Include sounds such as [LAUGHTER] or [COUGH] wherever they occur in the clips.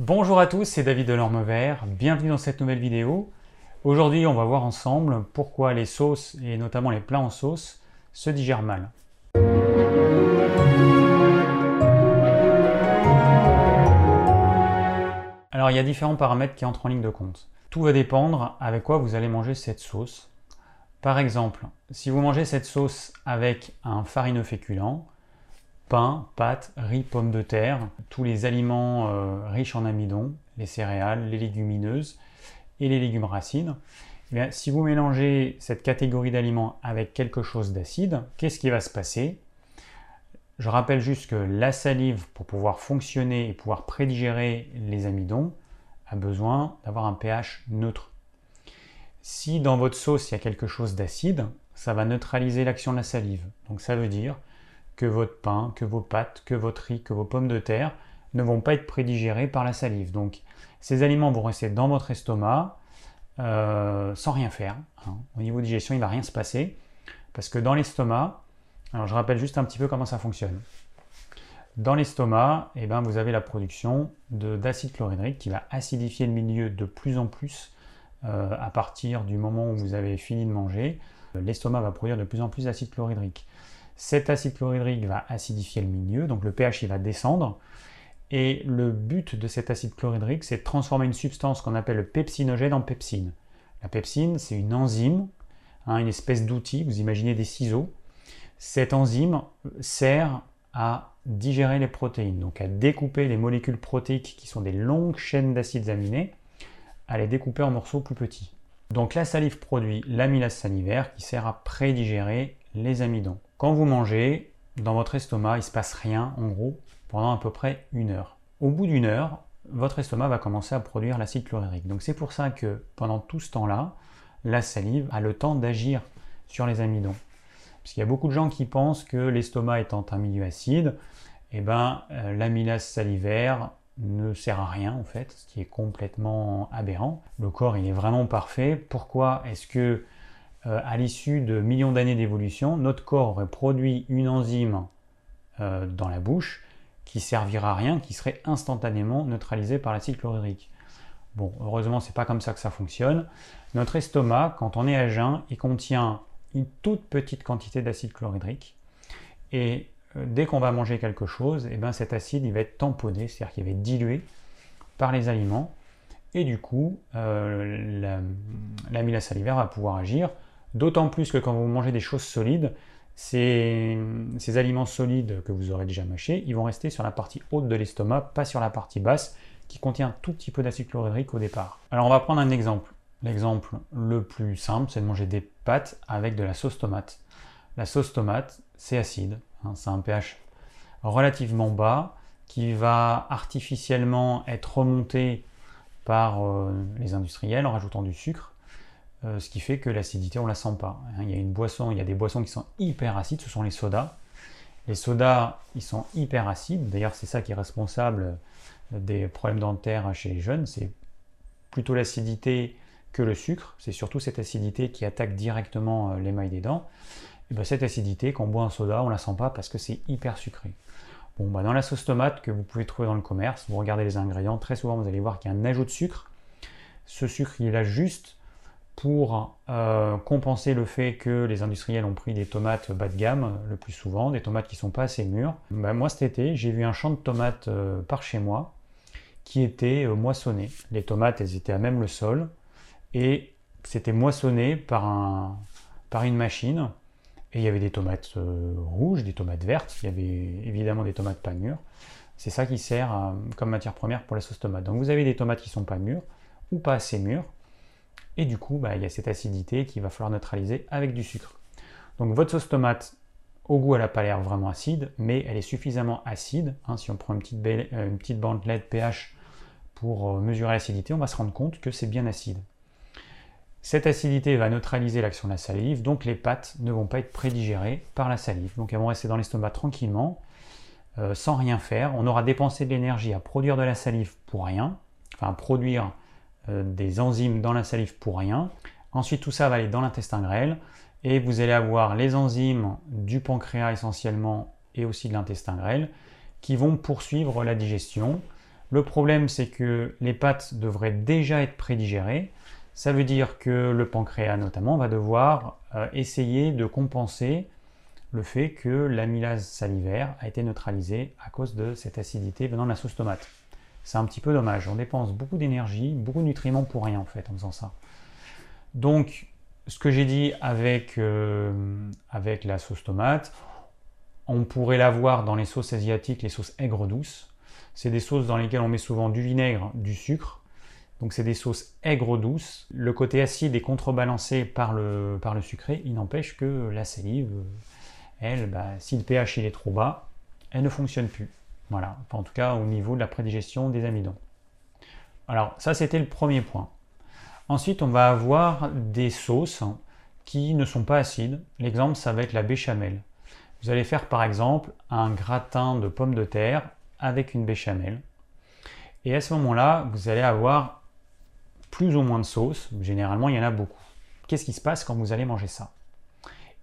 Bonjour à tous, c'est David Delorme Vert, bienvenue dans cette nouvelle vidéo. Aujourd'hui on va voir ensemble pourquoi les sauces, et notamment les plats en sauce, se digèrent mal. Alors il y a différents paramètres qui entrent en ligne de compte. Tout va dépendre avec quoi vous allez manger cette sauce. Par exemple, si vous mangez cette sauce avec un farineux féculent, pain, pâtes, riz, pommes de terre, tous les aliments euh, riches en amidon, les céréales, les légumineuses et les légumes racines. Eh si vous mélangez cette catégorie d'aliments avec quelque chose d'acide, qu'est-ce qui va se passer? Je rappelle juste que la salive, pour pouvoir fonctionner et pouvoir prédigérer les amidons, a besoin d'avoir un pH neutre. Si dans votre sauce il y a quelque chose d'acide, ça va neutraliser l'action de la salive. Donc ça veut dire que votre pain, que vos pâtes, que votre riz, que vos pommes de terre ne vont pas être prédigérés par la salive. Donc ces aliments vont rester dans votre estomac euh, sans rien faire. Hein. Au niveau digestion, il ne va rien se passer. Parce que dans l'estomac, alors je rappelle juste un petit peu comment ça fonctionne. Dans l'estomac, eh ben, vous avez la production d'acide chlorhydrique qui va acidifier le milieu de plus en plus euh, à partir du moment où vous avez fini de manger. L'estomac va produire de plus en plus d'acide chlorhydrique. Cet acide chlorhydrique va acidifier le milieu, donc le pH il va descendre. Et le but de cet acide chlorhydrique, c'est de transformer une substance qu'on appelle le pepsinogène en pepsine. La pepsine, c'est une enzyme, hein, une espèce d'outil, vous imaginez des ciseaux. Cette enzyme sert à digérer les protéines, donc à découper les molécules protéiques qui sont des longues chaînes d'acides aminés, à les découper en morceaux plus petits. Donc la salive produit l'amylase salivaire qui sert à prédigérer les amidons. Quand vous mangez, dans votre estomac, il ne se passe rien, en gros, pendant à peu près une heure. Au bout d'une heure, votre estomac va commencer à produire l'acide chlorhydrique. Donc c'est pour ça que pendant tout ce temps-là, la salive a le temps d'agir sur les amidons. Parce qu'il y a beaucoup de gens qui pensent que l'estomac étant un milieu acide, eh ben, euh, l'amylase salivaire ne sert à rien en fait, ce qui est complètement aberrant. Le corps il est vraiment parfait. Pourquoi est-ce que euh, à l'issue de millions d'années d'évolution, notre corps aurait produit une enzyme euh, dans la bouche qui servira à rien, qui serait instantanément neutralisée par l'acide chlorhydrique. Bon, heureusement, c'est pas comme ça que ça fonctionne. Notre estomac, quand on est à jeun, il contient une toute petite quantité d'acide chlorhydrique. Et euh, dès qu'on va manger quelque chose, eh ben cet acide va être tamponné, c'est-à-dire qu'il va être dilué par les aliments. Et du coup, l'amylase salivaire va pouvoir agir D'autant plus que quand vous mangez des choses solides, ces, aliments solides que vous aurez déjà mâchés, ils vont rester sur la partie haute de l'estomac, pas sur la partie basse, qui contient un tout petit peu d'acide chlorhydrique au départ. Alors on va prendre un exemple. L'exemple le plus simple, c'est de manger des pâtes avec de la sauce tomate. La sauce tomate, c'est acide, hein, c'est un pH relativement bas qui va artificiellement être remonté par euh, les industriels en rajoutant du sucre euh, ce qui fait que l'acidité, on la sent pas. Hein, il y a une boisson, il y a des boissons qui sont hyper acides, ce sont les sodas. Les sodas, ils sont hyper acides. D'ailleurs, c'est ça qui est responsable des problèmes dentaires chez les jeunes. C'est plutôt l'acidité que le sucre. C'est surtout cette acidité qui attaque directement euh, l'émail des dents. Et bien, cette acidité, quand on boit un soda, on la sent pas parce que c'est hyper sucré. Bon, bah, dans la sauce tomate que vous pouvez trouver dans le commerce, vous regardez les ingrédients, très souvent vous allez voir qu'il y a un ajout de sucre. Ce sucre, il est là juste pour euh, compenser le fait que les industriels ont pris des tomates bas de gamme le plus souvent, des tomates qui ne sont pas assez mûres. Ben, moi cet été, j'ai vu un champ de tomates euh, par chez moi qui était euh, moissonné. Les tomates, elles étaient à même le sol et c'était moissonné par, un, par une machine. Et il y avait des tomates rouges, des tomates vertes, il y avait évidemment des tomates pas mûres. C'est ça qui sert comme matière première pour la sauce tomate. Donc vous avez des tomates qui sont pas mûres ou pas assez mûres et du coup, bah, il y a cette acidité qu'il va falloir neutraliser avec du sucre. Donc votre sauce tomate, au goût, elle n'a pas l'air vraiment acide, mais elle est suffisamment acide. Hein, si on prend une petite, euh, une petite bande LED pH pour euh, mesurer l'acidité, on va se rendre compte que c'est bien acide. Cette acidité va neutraliser l'action de la salive, donc les pâtes ne vont pas être prédigérées par la salive. Donc elles vont rester dans l'estomac tranquillement, euh, sans rien faire. On aura dépensé de l'énergie à produire de la salive pour rien, enfin produire des enzymes dans la salive pour rien. Ensuite, tout ça va aller dans l'intestin grêle et vous allez avoir les enzymes du pancréas essentiellement et aussi de l'intestin grêle qui vont poursuivre la digestion Le problème, c'est que les pâtes devraient déjà être prédigérées. Ça veut dire que le pancréas, notamment, va devoir euh, essayer de compenser le fait que l'amylase salivaire a été neutralisée à cause de cette acidité venant de la sauce tomate. C'est un petit peu dommage. On dépense beaucoup d'énergie, beaucoup de nutriments pour rien en fait en faisant ça. Donc, ce que j'ai dit avec, euh, la sauce tomate, on pourrait l'avoir dans les sauces asiatiques, les sauces aigres douces. C'est des sauces dans lesquelles on met souvent du vinaigre, du sucre. Donc c'est des sauces aigres douces. Le côté acide est contrebalancé par le, par sucré. Il n'empêche que la salive, elle, bah, si le pH il est trop bas, elle ne fonctionne plus. Voilà, en tout cas au niveau de la prédigestion des amidons. Alors ça c'était le premier point. Ensuite on va avoir des sauces qui ne sont pas acides. L'exemple ça va être la béchamel. Vous allez faire par exemple un gratin de pommes de terre avec une béchamel. Et à ce moment-là, vous allez avoir plus ou moins de sauce. Généralement, il y en a beaucoup. Qu'est-ce qui se passe quand vous allez manger ça?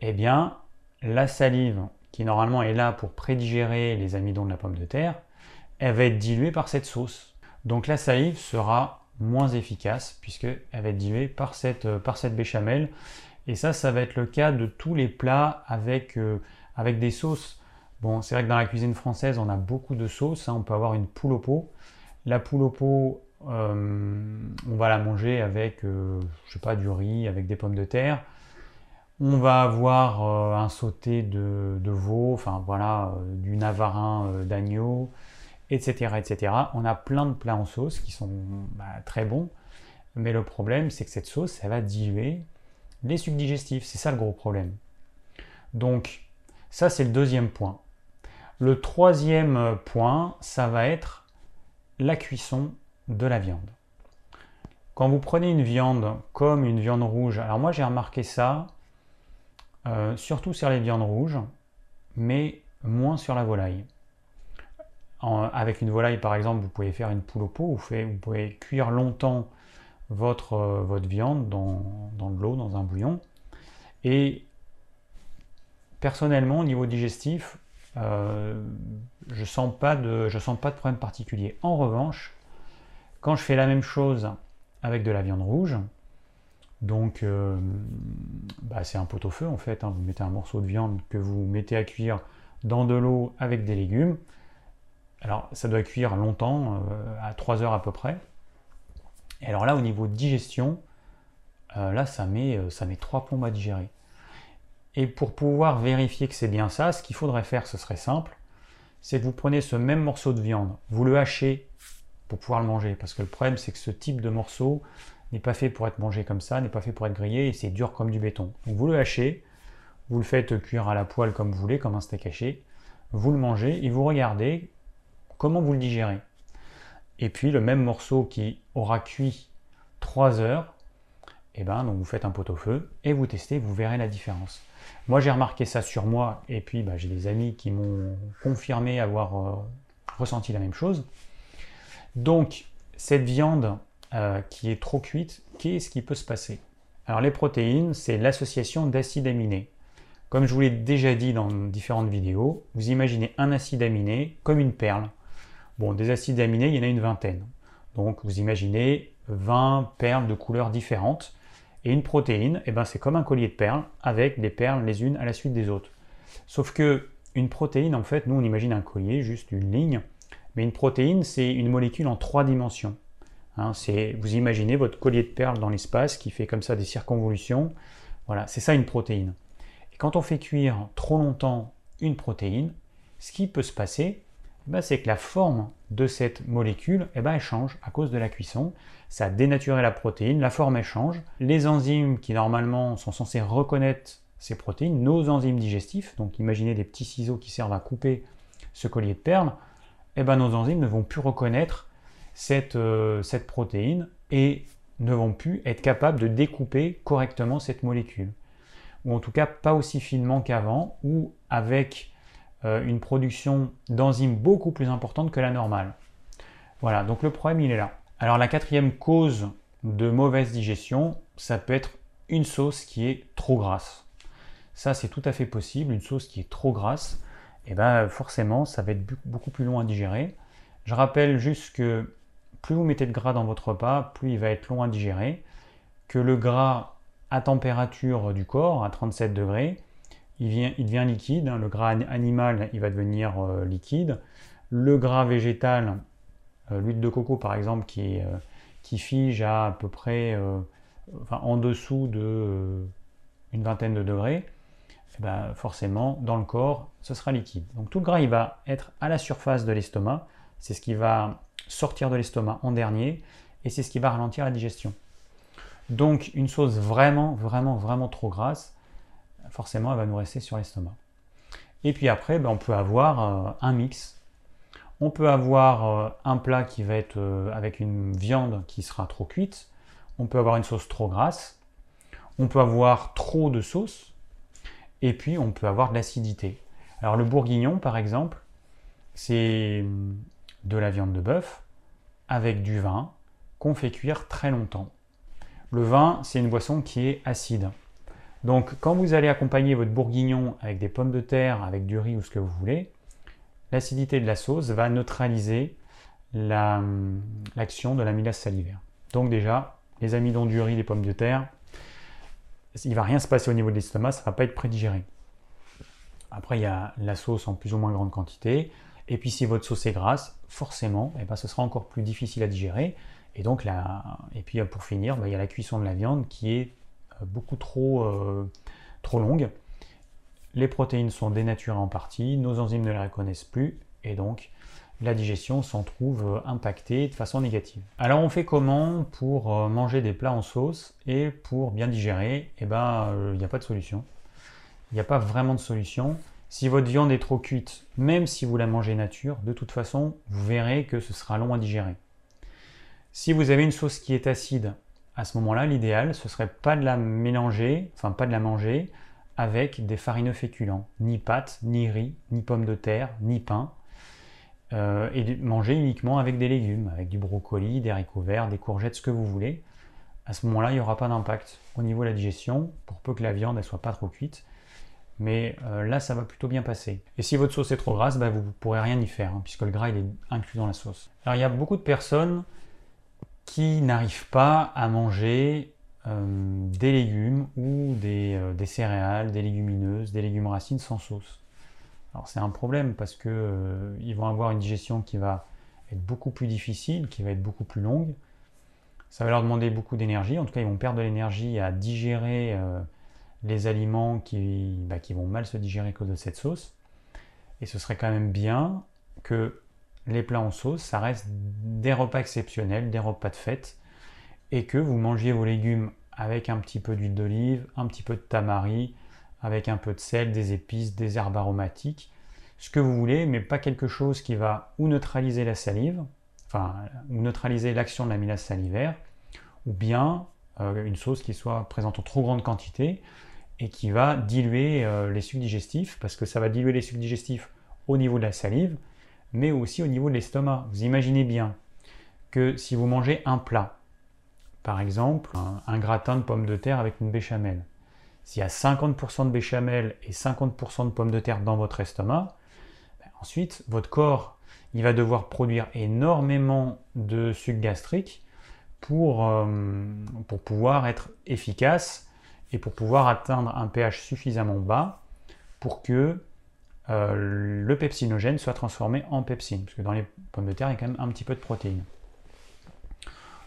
Eh bien, la salive, qui normalement est là pour prédigérer les amidons de la pomme de terre, elle va être diluée par cette sauce. Donc la salive sera moins efficace puisqu'elle va être diluée par cette, euh, par cette béchamel. Et ça, ça va être le cas de tous les plats avec, euh, avec des sauces. Bon, c'est vrai que dans la cuisine française, on a beaucoup de sauces. Hein. On peut avoir une poule au pot. La poule au pot, euh, on va la manger avec, je sais pas, du riz, avec des pommes de terre. On va avoir euh, un sauté de, veau, enfin voilà, euh, du navarin euh, d'agneau, etc., etc. On a plein de plats en sauce qui sont bah, très bons, mais le problème c'est que cette sauce, ça va diluer les sucs digestifs. C'est ça le gros problème. Donc ça c'est le deuxième point. Le troisième point, ça va être la cuisson de la viande. Quand vous prenez une viande comme une viande rouge, alors moi j'ai remarqué ça, euh, surtout sur les viandes rouges, mais moins sur la volaille. avec une volaille, par exemple, vous pouvez faire une poule au pot, vous, vous pouvez cuire longtemps votre, euh, votre viande dans, de l'eau, dans un bouillon. Et personnellement, au niveau digestif, euh, je ne sens, sens pas de problème particulier. En revanche, quand je fais la même chose avec de la viande rouge, donc, euh, bah, c'est un pot-au-feu en fait. Hein. Vous mettez un morceau de viande que vous mettez à cuire dans de l'eau avec des légumes. Alors, ça doit cuire longtemps, euh, à 3 heures à peu près. Et alors là, au niveau de digestion, euh, là, ça met, ça met 3 plombes à digérer. Et pour pouvoir vérifier que c'est bien ça, ce qu'il faudrait faire, ce serait simple, c'est que vous prenez ce même morceau de viande, vous le hachez pour pouvoir le manger. Parce que le problème, c'est que ce type de morceau, n'est pas fait pour être mangé comme ça, n'est pas fait pour être grillé et c'est dur comme du béton. Donc vous le hachez, vous le faites cuire à la poêle comme vous voulez, comme un steak haché, vous le mangez et vous regardez comment vous le digérez. Et puis le même morceau qui aura cuit 3 heures, eh ben donc vous faites un pot au feu et vous testez, vous verrez la différence. Moi j'ai remarqué ça sur moi et puis bah, j'ai des amis qui m'ont confirmé avoir euh, ressenti la même chose. Donc cette viande, euh, qui est trop cuite, qu'est-ce qui peut se passer? Alors les protéines, c'est l'association d'acides aminés. Comme je vous l'ai déjà dit dans différentes vidéos, vous imaginez un acide aminé comme une perle. Bon, des acides aminés, il y en a une vingtaine. Donc vous imaginez 20 perles de couleurs différentes. Et une protéine, eh ben, c'est comme un collier de perles avec des perles les unes à la suite des autres. Sauf que une protéine, en fait, nous on imagine un collier, juste une ligne. Mais une protéine, c'est une molécule en trois dimensions. Hein, vous imaginez votre collier de perles dans l'espace qui fait comme ça des circonvolutions. Voilà, c'est ça une protéine. Et quand on fait cuire trop longtemps une protéine, ce qui peut se passer, eh ben, c'est que la forme de cette molécule, eh ben, elle change à cause de la cuisson. Ça a dénaturé la protéine, la forme elle change. Les enzymes qui normalement sont censés reconnaître ces protéines, nos enzymes digestifs, donc imaginez des petits ciseaux qui servent à couper ce collier de perles, eh ben, nos enzymes ne vont plus reconnaître euh, cette, protéine et ne vont plus être capables de découper correctement cette molécule. Ou en tout cas pas aussi finement qu'avant, ou avec euh, une production d'enzymes beaucoup plus importante que la normale. Voilà, donc le problème il est là. Alors la quatrième cause de mauvaise digestion, ça peut être une sauce qui est trop grasse. Ça c'est tout à fait possible, une sauce qui est trop grasse, et eh ben forcément ça va être beaucoup plus long à digérer. Je rappelle juste que plus vous mettez de gras dans votre repas, plus il va être long à digérer, que le gras à température du corps, à 37 degrés, il, devient liquide. Hein. Le gras animal, il va devenir euh, liquide. Le gras végétal, euh, l'huile de coco par exemple, qui, euh, fige à à peu près en dessous de une vingtaine de degrés, eh ben, forcément, dans le corps, ce sera liquide. Donc tout le gras, il va être à la surface de l'estomac. C'est ce qui va sortir de l'estomac en dernier et c'est ce qui va ralentir la digestion. Donc une sauce vraiment, vraiment, vraiment trop grasse, forcément, elle va nous rester sur l'estomac. Et puis après, ben, on peut avoir euh, un mix. On peut avoir euh, un plat qui va être euh, avec une viande qui sera trop cuite. On peut avoir une sauce trop grasse. On peut avoir trop de sauce. Et puis, on peut avoir de l'acidité. Alors, le bourguignon, par exemple, c'est de la viande de bœuf avec du vin qu'on fait cuire très longtemps. Le vin, c'est une boisson qui est acide. Donc, quand vous allez accompagner votre bourguignon avec des pommes de terre, avec du riz ou ce que vous voulez, l'acidité de la sauce va neutraliser l'action de l'amylase salivaire. Donc déjà, les amidons du riz, des pommes de terre, il va rien se passer au niveau de l'estomac, ça va pas être prédigéré. Après, il y a la sauce en plus ou moins grande quantité. Et puis, si votre sauce est grasse, forcément, eh ben, ce sera encore plus difficile à digérer. Et donc, et puis pour finir, ben, il y a la cuisson de la viande qui est euh, beaucoup trop, euh, trop longue. Les protéines sont dénaturées en partie, nos enzymes ne les reconnaissent plus, et donc la digestion s'en trouve euh, impactée de façon négative. Alors on fait comment pour euh, manger des plats en sauce et pour bien digérer? Eh bien, il n'y a pas de solution. Il n'y a pas vraiment de solution. Si votre viande est trop cuite, même si vous la mangez nature, de toute façon, vous verrez que ce sera long à digérer. Si vous avez une sauce qui est acide, à ce moment-là, l'idéal, ce serait pas de la mélanger, enfin pas de la manger avec des farineux féculents, ni pâtes, ni riz, ni pommes de terre, ni pain, euh, et manger uniquement avec des légumes, avec du brocoli, des haricots verts, des courgettes, ce que vous voulez. À ce moment-là, il n'y aura pas d'impact au niveau de la digestion, pour peu que la viande ne soit pas trop cuite. Mais euh, là, ça va plutôt bien passer. Et si votre sauce est trop grasse, bah, vous ne pourrez rien y faire, hein, puisque le gras est inclus dans la sauce. Alors il y a beaucoup de personnes qui n'arrivent pas à manger euh, des légumes ou des, des, céréales, des légumineuses, des légumes racines sans sauce. Alors c'est un problème parce qu'ils euh, vont avoir une digestion qui va être beaucoup plus difficile, qui va être beaucoup plus longue. Ça va leur demander beaucoup d'énergie. En tout cas, ils vont perdre de l'énergie à digérer euh, les aliments bah, qui, vont mal se digérer à cause de cette sauce. Et ce serait quand même bien que les plats en sauce, ça reste des repas exceptionnels, des repas de fête, et que vous mangiez vos légumes avec un petit peu d'huile d'olive, un petit peu de tamari, avec un peu de sel, des épices, des herbes aromatiques, ce que vous voulez, mais pas quelque chose qui va ou neutraliser la salive, enfin, ou neutraliser l'action de l'amylase salivaire, ou bien euh, une sauce qui soit présente en trop grande quantité et qui va diluer euh, les sucs digestifs, parce que ça va diluer les sucs digestifs au niveau de la salive, mais aussi au niveau de l'estomac. Vous imaginez bien que si vous mangez un plat, par exemple un gratin de pommes de terre avec une béchamel, s'il y a 50% de béchamel et 50% de pommes de terre dans votre estomac, ben ensuite, votre corps, va devoir produire énormément de sucre gastrique pour, euh, pour pouvoir être efficace et pour pouvoir atteindre un pH suffisamment bas pour que euh, le pepsinogène soit transformé en pepsine. Parce que dans les pommes de terre, il y a quand même un petit peu de protéines.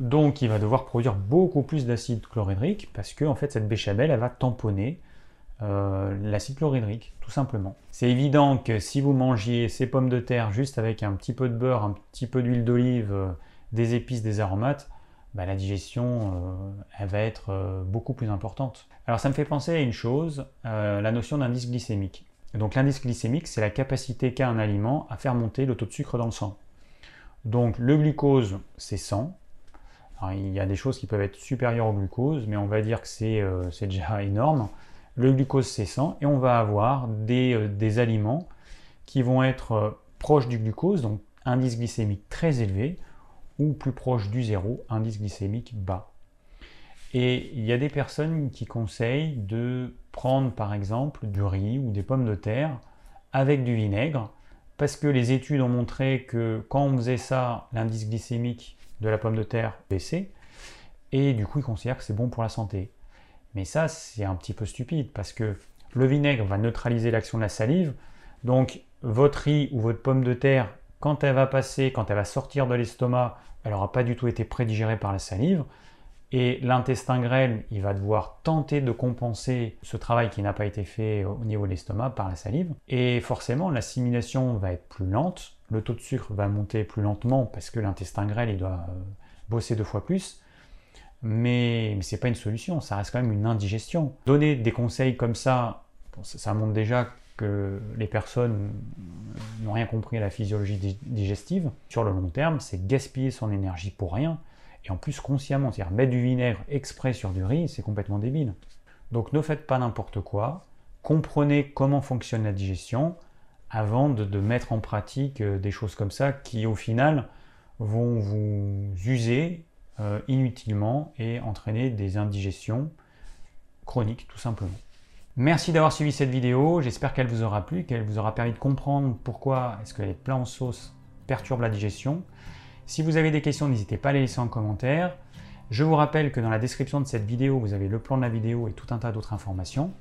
Donc il va devoir produire beaucoup plus d'acide chlorhydrique parce que en fait cette béchamel elle va tamponner euh, l'acide chlorhydrique tout simplement. C'est évident que si vous mangiez ces pommes de terre juste avec un petit peu de beurre, un petit peu d'huile d'olive, euh, des épices, des aromates, bah, la digestion euh, va être beaucoup plus importante. Alors ça me fait penser à une chose, la notion d'indice glycémique. Donc l'indice glycémique c'est la capacité qu'a un aliment à faire monter le taux de sucre dans le sang. Donc le glucose c'est 100, il y a des choses qui peuvent être supérieures au glucose, mais on va dire que c'est euh, déjà [LAUGHS] énorme. Le glucose, c'est 100, et on va avoir des, euh, aliments qui vont être euh, proches du glucose, donc indice glycémique très élevé, ou plus proche du zéro, indice glycémique bas. Et il y a des personnes qui conseillent de prendre par exemple du riz ou des pommes de terre avec du vinaigre parce que les études ont montré que quand on faisait ça, l'indice glycémique de la pomme de terre baissait, et du coup ils considèrent que c'est bon pour la santé. Mais ça, c'est un petit peu stupide, parce que le vinaigre va neutraliser l'action de la salive, donc votre riz ou votre pomme de terre, quand elle va passer, quand elle va sortir de l'estomac, elle n'aura pas du tout été prédigérée par la salive, et l'intestin grêle, il va devoir tenter de compenser ce travail qui n'a pas été fait au niveau de l'estomac par la salive. Et forcément, l'assimilation va être plus lente, le taux de sucre va monter plus lentement parce que l'intestin grêle, il doit euh, bosser deux fois plus. Mais, mais ce n'est pas une solution, ça reste quand même une indigestion. Donner des conseils comme ça, ça montre déjà que les personnes n'ont rien compris à la physiologie digestive. Sur le long terme, c'est gaspiller son énergie pour rien et en plus consciemment. C'est-à-dire mettre du vinaigre exprès sur du riz, c'est complètement débile. Donc ne faites pas n'importe quoi, comprenez comment fonctionne la digestion avant de, mettre en pratique euh, des choses comme ça qui au final vont vous user euh, inutilement et entraîner des indigestions chroniques tout simplement. Merci d'avoir suivi cette vidéo, j'espère qu'elle vous aura plu, qu'elle vous aura permis de comprendre pourquoi est-ce que les plats en sauce perturbent la digestion. Si vous avez des questions, n'hésitez pas à les laisser en commentaire. Je vous rappelle que dans la description de cette vidéo, vous avez le plan de la vidéo et tout un tas d'autres informations.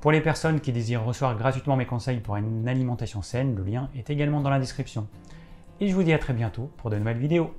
Pour les personnes qui désirent recevoir gratuitement mes conseils pour une alimentation saine, le lien est également dans la description. Et je vous dis à très bientôt pour de nouvelles vidéos.